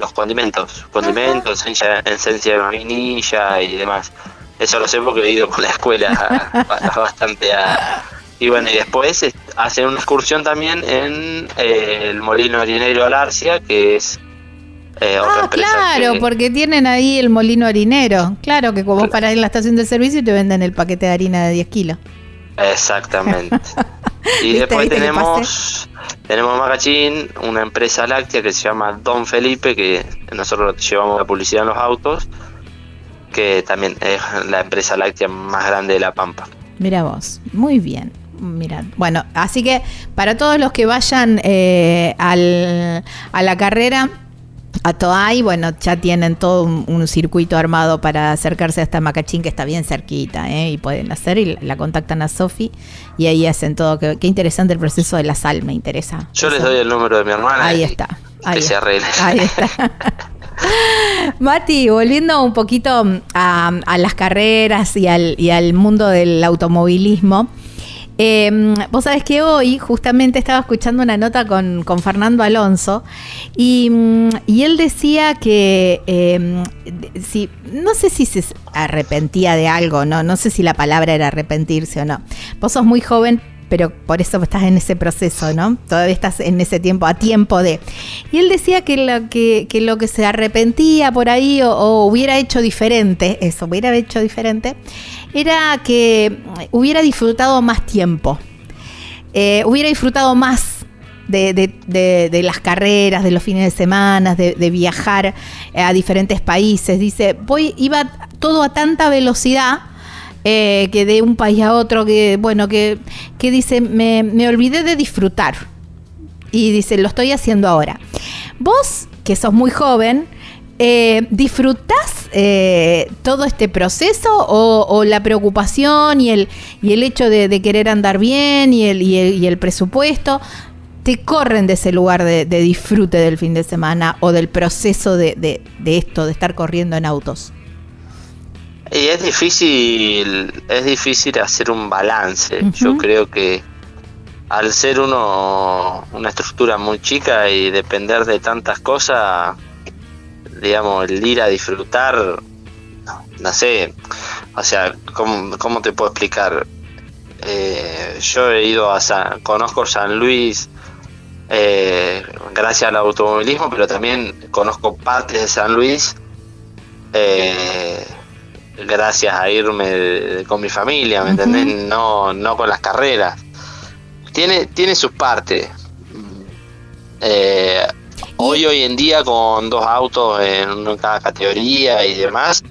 los condimentos, condimentos, esencia, de vainilla y demás. Eso lo sé porque he ido con la escuela *laughs* bastante a... Y bueno, y después hacen una excursión también en eh, el molino harinero Alarcia, que es eh, ah, claro, porque tienen ahí el molino harinero. Claro, que como para ir a la estación de servicio y te venden el paquete de harina de 10 kilos. Exactamente. *laughs* y después tenemos tenemos Magachín, una empresa láctea que se llama Don Felipe, que nosotros llevamos la publicidad en los autos, que también es la empresa láctea más grande de La Pampa. Mira vos, muy bien. Mira, bueno, así que para todos los que vayan eh, al, a la carrera, a Toay, bueno, ya tienen todo un, circuito armado para acercarse hasta Macachín, que está bien cerquita, ¿eh? y pueden hacer, y la contactan a Sofi, y ahí hacen todo. Qué, interesante el proceso de la sal, me interesa. Yo les doy el número de mi hermana. Ahí está. Ahí que se arregle. Ahí está. *laughs* Mati, volviendo un poquito a, a las carreras y al, y al mundo del automovilismo. Eh, vos sabés que hoy justamente estaba escuchando una nota con, Fernando Alonso y, él decía que em, si, no sé si se arrepentía de algo, no, no sé si la palabra era arrepentirse o no. Vos sos muy joven, pero por eso estás en ese proceso, ¿no? Todavía estás en ese tiempo, a tiempo de. Y él decía que lo que, se arrepentía por ahí o, hubiera hecho diferente, eso, hubiera hecho diferente, era que hubiera disfrutado más tiempo, eh, hubiera disfrutado más de, las carreras, de los fines de semana, de, viajar a diferentes países. Dice, voy, iba todo a tanta velocidad eh, que de un país a otro, que bueno, que, que dice, me, me olvidé de disfrutar. Y dice, lo estoy haciendo ahora. Vos, que sos muy joven, eh, ¿disfrutás eh, todo este proceso o, la preocupación y el, y el hecho de, querer andar bien y el, y el, presupuesto te corren de ese lugar de, disfrute del fin de semana o del proceso de, de esto, de estar corriendo en autos? Y es difícil, es difícil hacer un balance. Yo creo que al ser uno una estructura muy chica y depender de tantas cosas, digamos, el ir a disfrutar, no sé, o sea, ¿cómo, te puedo explicar? Eh, yo he ido a San, conozco San Luis eh, gracias al automovilismo, pero también conozco partes de San Luis. Eh, gracias a irme con mi familia, ¿me entendés? No, no con las carreras. Tiene, tiene sus partes. Eh, hoy, hoy en día, con dos autos en cada categoría y demás,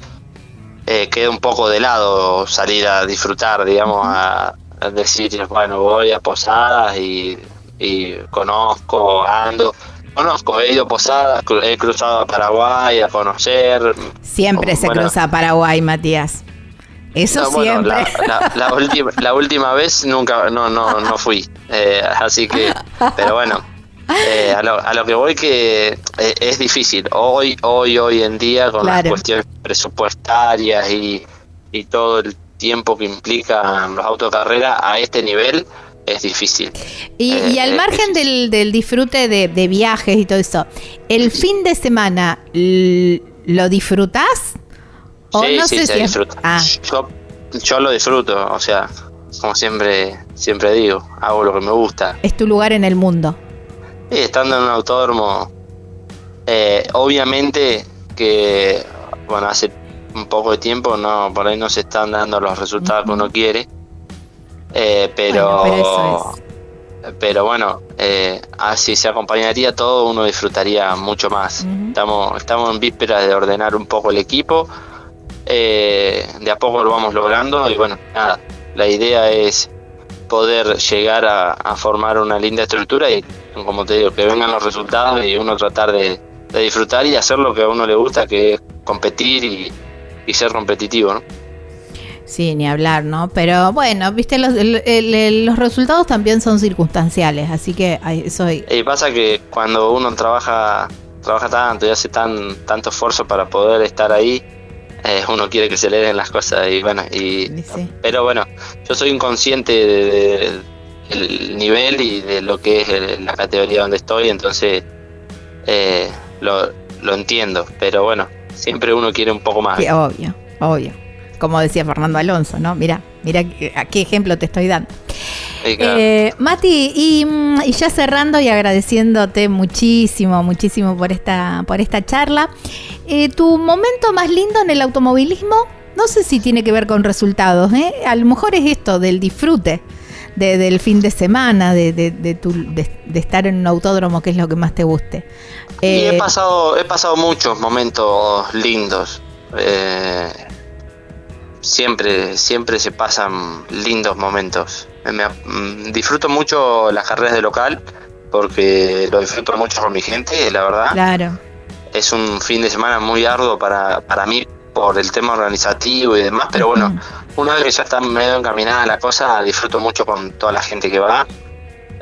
eh, queda un poco de lado salir a disfrutar, digamos, a, decir, bueno, voy a posadas y, y conozco, ando Conozco, he ido a Posadas, he cruzado a Paraguay a conocer. Siempre se cruza a Paraguay, Matías. Eso siempre. la, última, *laughs* la última vez nunca, no, no, no fui. Eh, así que, pero bueno, eh, a, lo, a, lo, que voy que eh, es difícil. Hoy, hoy, hoy en día, con las cuestiones presupuestarias y, y todo el tiempo que implican los autocarreras a este nivel, es difícil. Y, al margen del, disfrute de, viajes y todo eso, ¿el fin de semana lo disfrutas? ¿O sí, no sí, se disfruta. Ah. Yo, lo disfruto, o sea, como siempre, siempre digo, hago lo que me gusta. Es tu lugar en el mundo. Sí, estando en un autódromo, eh, obviamente que, bueno, hace un poco de tiempo no por ahí no se están dando los resultados que uno quiere Eh, pero, pero, bueno, eh, así se acompañaría todo, uno disfrutaría mucho más. Estamos, estamos en vísperas de ordenar un poco el equipo. Eh, de a poco lo vamos logrando y bueno, nada, la idea es poder llegar a, formar una linda estructura y como te digo, que vengan los resultados y uno tratar de, disfrutar y hacer lo que a uno le gusta, que es competir y, ser competitivo, ¿no? Sí, ni hablar, ¿no? Pero bueno, viste, los, los resultados también son circunstanciales, así que eso... Y pasa que cuando uno trabaja trabaja tanto y hace tan tanto esfuerzo para poder estar ahí, eh, uno quiere que se le den las cosas y bueno, y, pero bueno, yo soy inconsciente del de, nivel y de lo que es la categoría donde estoy, entonces eh, lo, lo entiendo, pero bueno, siempre uno quiere un poco más. obvio, obvio. Como decía Fernando Alonso, ¿no? Mira, mira a qué ejemplo te estoy dando. Eh, Mati, mm, y, ya cerrando y agradeciéndote muchísimo, muchísimo por esta, por esta charla. Eh, ¿Tu momento más lindo en el automovilismo? No sé si tiene que ver con resultados, ¿eh? A lo mejor es esto, del disfrute. del fin de semana, de, de, de, estar en un autódromo, que es lo que más te guste. he pasado, he pasado muchos momentos lindos. Siempre, siempre se pasan lindos momentos. Me, mm, disfruto mucho las carreras de local porque lo disfruto mucho con mi gente, la verdad. Claro. Es un fin de semana muy arduo para, para mí por el tema organizativo y demás, pero bueno, una vez que ya está medio encaminada la cosa, disfruto mucho con toda la gente que va.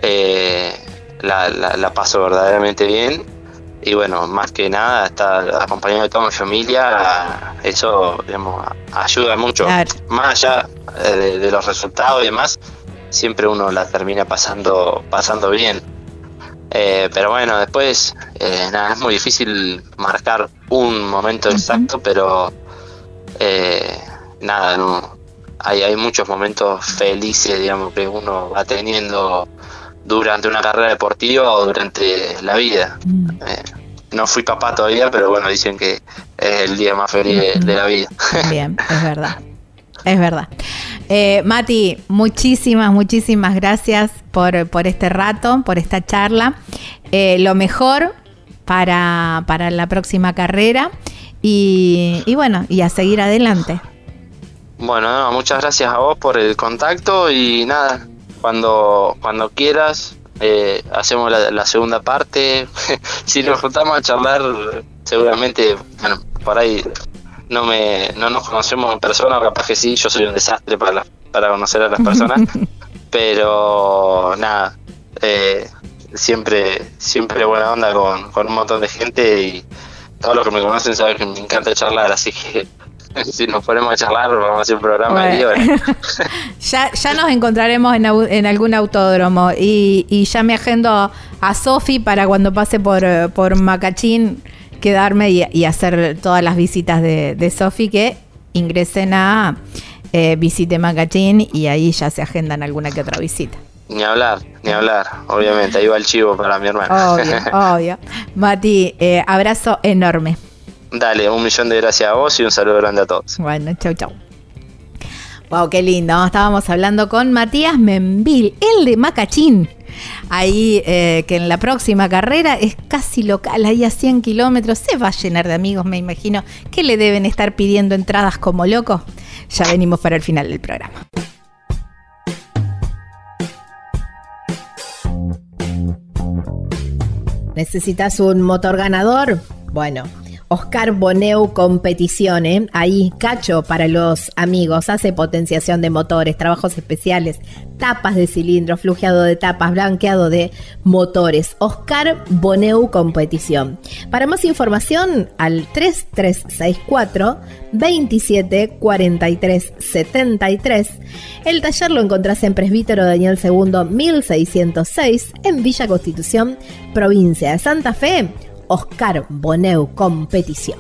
Eh, la, la, paso verdaderamente bien y bueno, más que nada estar acompañado de toda mi familia, eso digamos, ayuda mucho, más allá de, de, los resultados y demás, siempre uno la termina pasando, pasando bien. Eh, pero bueno, después, eh, nada, es muy difícil marcar un momento exacto, pero eh, nada, no, hay, hay muchos momentos felices, digamos, que uno va teniendo durante una carrera deportiva o durante la vida. Mm. no fui papá todavía, pero bueno, dicen que es el día más feliz de la vida. *laughs* Bien, es verdad. Es verdad. Eh, Mati, muchísimas, muchísimas gracias por, este rato, por esta charla. Eh, lo mejor para, la próxima carrera y, bueno, y a seguir adelante. Bueno, muchas gracias a vos por el contacto y nada, cuando, cuando quieras eh, hacemos la, segunda parte. *laughs* si nos juntamos a charlar, seguramente, bueno, por ahí no me no nos conocemos en persona, capaz que sí, yo soy un desastre para, para conocer a las personas, *laughs* pero nada, eh, siempre siempre buena onda con, con un montón de gente y todos los que me conocen saben que me encanta charlar, así que *laughs* si nos ponemos a charlar, vamos a hacer un programa *laughs* *laughs* ya, ya nos encontraremos en, en algún autódromo y, y, ya me agendo a Sofi para cuando pase por, por Macachín quedarme y, hacer todas las visitas de, de Sofi que ingresen a eh, Visite Magazine y ahí ya se agendan alguna que otra visita. Ni hablar, ni hablar, obviamente, ahí va el chivo para mi hermana. Obvio, obvio. Mati, eh, abrazo enorme. Dale, un millón de gracias a vos y un saludo grande a todos. Bueno, chau, chau. Wow, qué lindo. Estábamos hablando con Matías Membil, el de Macachín ahí eh, que en la próxima carrera es casi local, ahí a 100 kilómetros, se va a llenar de amigos, me imagino, que le deben estar pidiendo entradas como locos. Ya venimos para el final del programa. ¿Necesitas un motor ganador? Bueno Oscar Boneu Competición, ¿eh? ahí Cacho para los amigos, hace potenciación de motores, trabajos especiales, tapas de cilindro, flujeado de tapas, blanqueado de motores. Oscar Boneu Competición. Para más información al 3364 27 43 73. El taller lo encontrás en Presbítero Daniel II 1606 en Villa Constitución, provincia de Santa Fe Oscar Boneu Competición.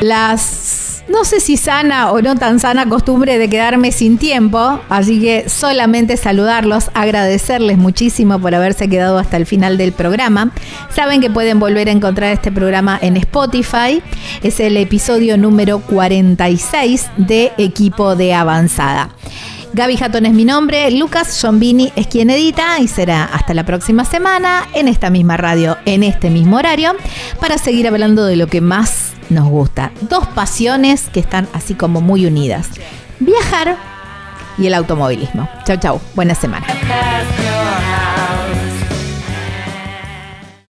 Las no sé si sana o no tan sana costumbre de quedarme sin tiempo, así que solamente saludarlos, agradecerles muchísimo por haberse quedado hasta el final del programa. Saben que pueden volver a encontrar este programa en Spotify, es el episodio número 46 de Equipo de Avanzada. Gaby Jatón es mi nombre, Lucas Giombini es quien edita y será hasta la próxima semana en esta misma radio, en este mismo horario, para seguir hablando de lo que más nos gusta. Dos pasiones que están así como muy unidas. Viajar y el automovilismo. Chau, chau. Buena semana.